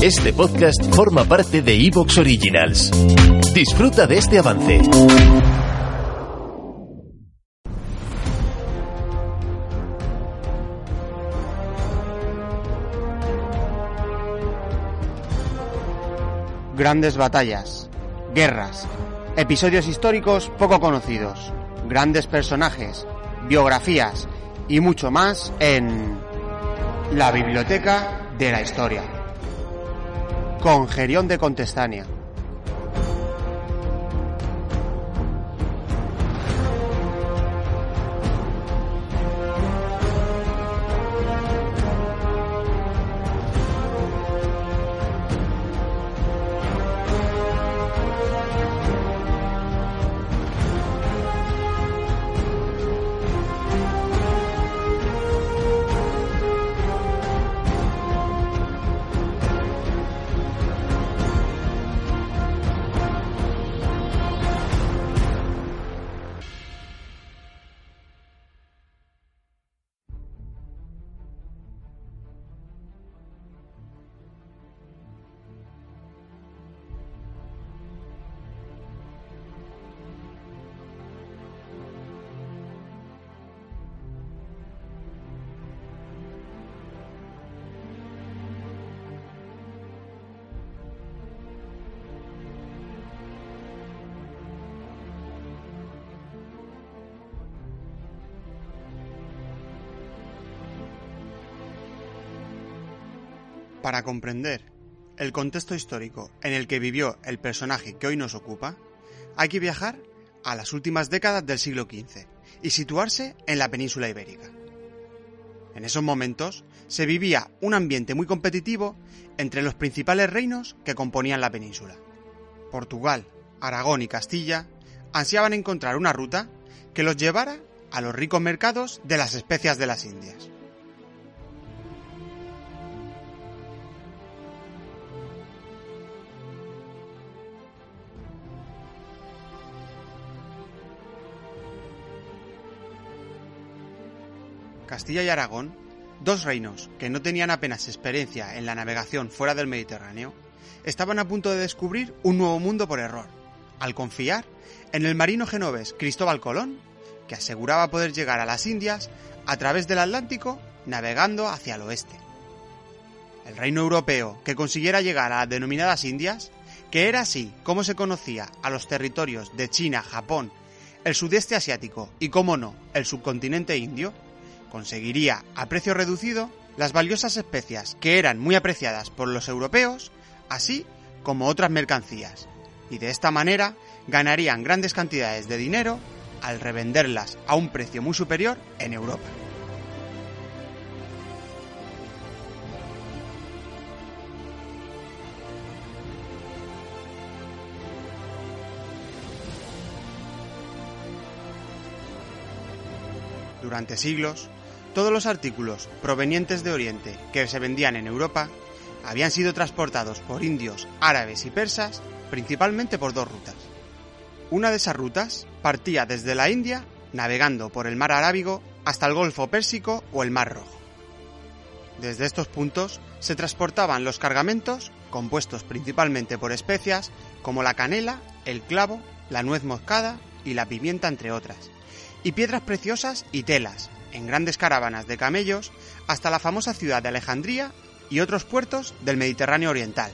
Este podcast forma parte de Evox Originals. Disfruta de este avance. Grandes batallas, guerras, episodios históricos poco conocidos, grandes personajes, biografías y mucho más en la Biblioteca de la Historia. Con Gerión de Contestania. Para comprender el contexto histórico en el que vivió el personaje que hoy nos ocupa, hay que viajar a las últimas décadas del siglo XV y situarse en la península ibérica. En esos momentos se vivía un ambiente muy competitivo entre los principales reinos que componían la península. Portugal, Aragón y Castilla ansiaban encontrar una ruta que los llevara a los ricos mercados de las especias de las Indias. Castilla y Aragón, dos reinos que no tenían apenas experiencia en la navegación fuera del Mediterráneo, estaban a punto de descubrir un nuevo mundo por error, al confiar en el marino genovés Cristóbal Colón, que aseguraba poder llegar a las Indias a través del Atlántico navegando hacia el oeste. El reino europeo que consiguiera llegar a las denominadas Indias, que era así como se conocía a los territorios de China, Japón, el sudeste asiático y, como no, el subcontinente indio, conseguiría a precio reducido las valiosas especias que eran muy apreciadas por los europeos, así como otras mercancías, y de esta manera ganarían grandes cantidades de dinero al revenderlas a un precio muy superior en Europa. Durante siglos, todos los artículos provenientes de Oriente que se vendían en Europa habían sido transportados por indios, árabes y persas principalmente por dos rutas. Una de esas rutas partía desde la India, navegando por el mar Arábigo hasta el Golfo Pérsico o el Mar Rojo. Desde estos puntos se transportaban los cargamentos, compuestos principalmente por especias como la canela, el clavo, la nuez moscada y la pimienta, entre otras, y piedras preciosas y telas, en grandes caravanas de camellos hasta la famosa ciudad de Alejandría y otros puertos del Mediterráneo Oriental,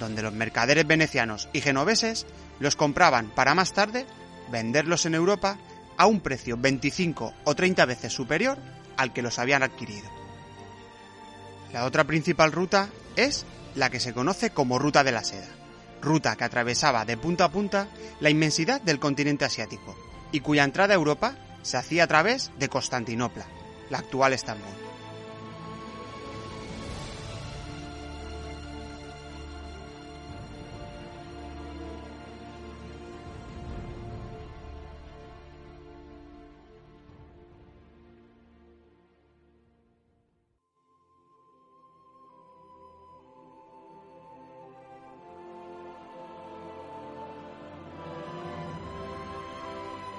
donde los mercaderes venecianos y genoveses los compraban para más tarde venderlos en Europa a un precio 25 o 30 veces superior al que los habían adquirido. La otra principal ruta es la que se conoce como Ruta de la Seda, ruta que atravesaba de punta a punta la inmensidad del continente asiático y cuya entrada a Europa se hacía a través de Constantinopla, la actual Estambul.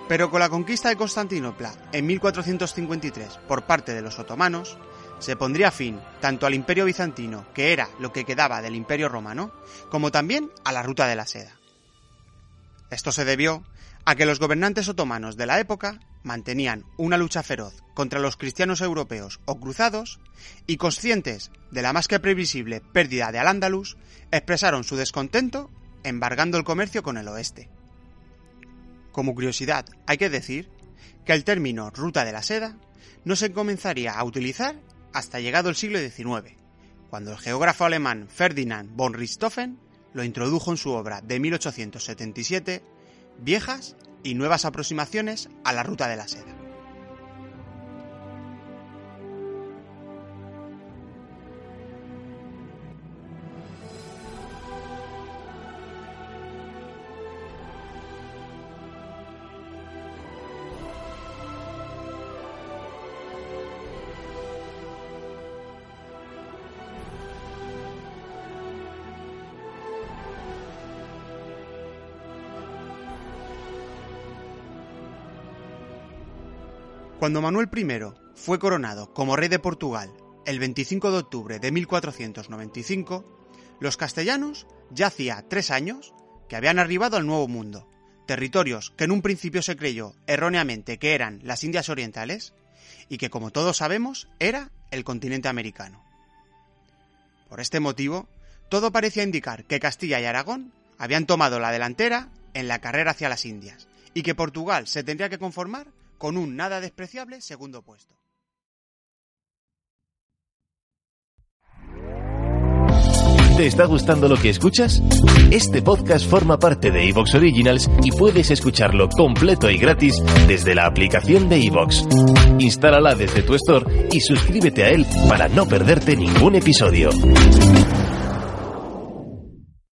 Pero con la conquista de Constantinopla en 1453 por parte de los otomanos, se pondría fin tanto al imperio bizantino, que era lo que quedaba del imperio romano, como también a la ruta de la seda. Esto se debió a que los gobernantes otomanos de la época mantenían una lucha feroz contra los cristianos europeos o cruzados y conscientes de la más que previsible pérdida de Al-Ándalus, expresaron su descontento embargando el comercio con el oeste. Como curiosidad, hay que decir que el término ruta de la seda no se comenzaría a utilizar hasta llegado el siglo XIX, cuando el geógrafo alemán Ferdinand von Richthofen lo introdujo en su obra de 1877, Viejas y nuevas aproximaciones a la ruta de la seda. Cuando Manuel I fue coronado como rey de Portugal el 25 de octubre de 1495, los castellanos ya hacía tres años que habían arribado al Nuevo Mundo, territorios que en un principio se creyó erróneamente que eran las Indias Orientales y que como todos sabemos era el continente americano. Por este motivo, todo parecía indicar que Castilla y Aragón habían tomado la delantera en la carrera hacia las Indias y que Portugal se tendría que conformar con un nada despreciable segundo puesto. ¿Te está gustando lo que escuchas? Este podcast forma parte de Evox Originals y puedes escucharlo completo y gratis desde la aplicación de Evox. Instálala desde tu store y suscríbete a él para no perderte ningún episodio.